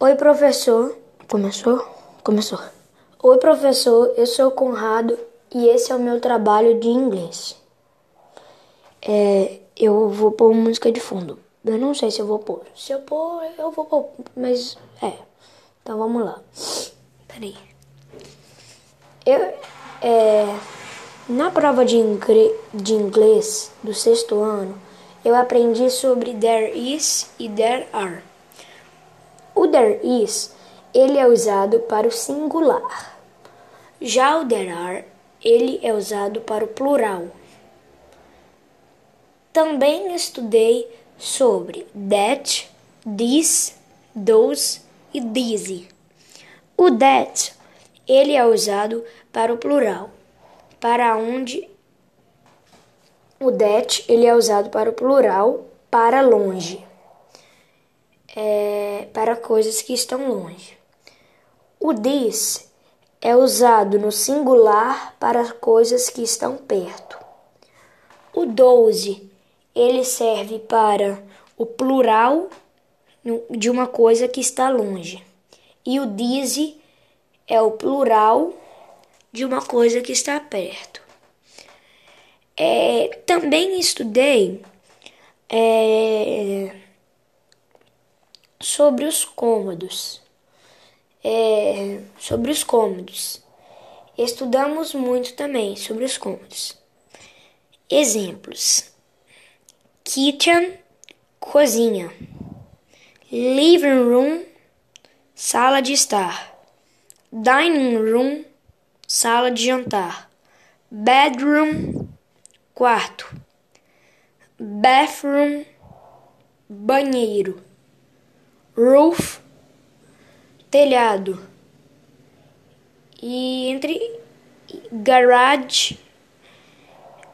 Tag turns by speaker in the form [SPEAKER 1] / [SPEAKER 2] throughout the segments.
[SPEAKER 1] Oi, professor. Começou? Começou. Oi, professor. Eu sou o Conrado e esse é o meu trabalho de inglês. É, eu vou pôr música de fundo. Eu não sei se eu vou pôr. Se eu pôr, eu vou pôr. Mas é. Então vamos lá. Peraí. Eu, é, na prova de, de inglês do sexto ano, eu aprendi sobre there is e there are. There is, ele é usado para o singular. Já o there are, ele é usado para o plural. Também estudei sobre that, this, those e these. O that, ele é usado para o plural, para onde o that ele é usado para o plural, para longe, é, para coisas que estão longe. O this é usado no singular para coisas que estão perto. O 12 ele serve para o plural de uma coisa que está longe. E o dise é o plural de uma coisa que está perto. É, também estudei é, sobre os cômodos. É, sobre os cômodos. Estudamos muito também sobre os cômodos. Exemplos: kitchen, cozinha, living room, sala de estar, dining room, sala de jantar, bedroom, quarto, bathroom, banheiro, roof, telhado, e entre garage,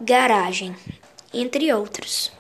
[SPEAKER 1] garagem, entre outros.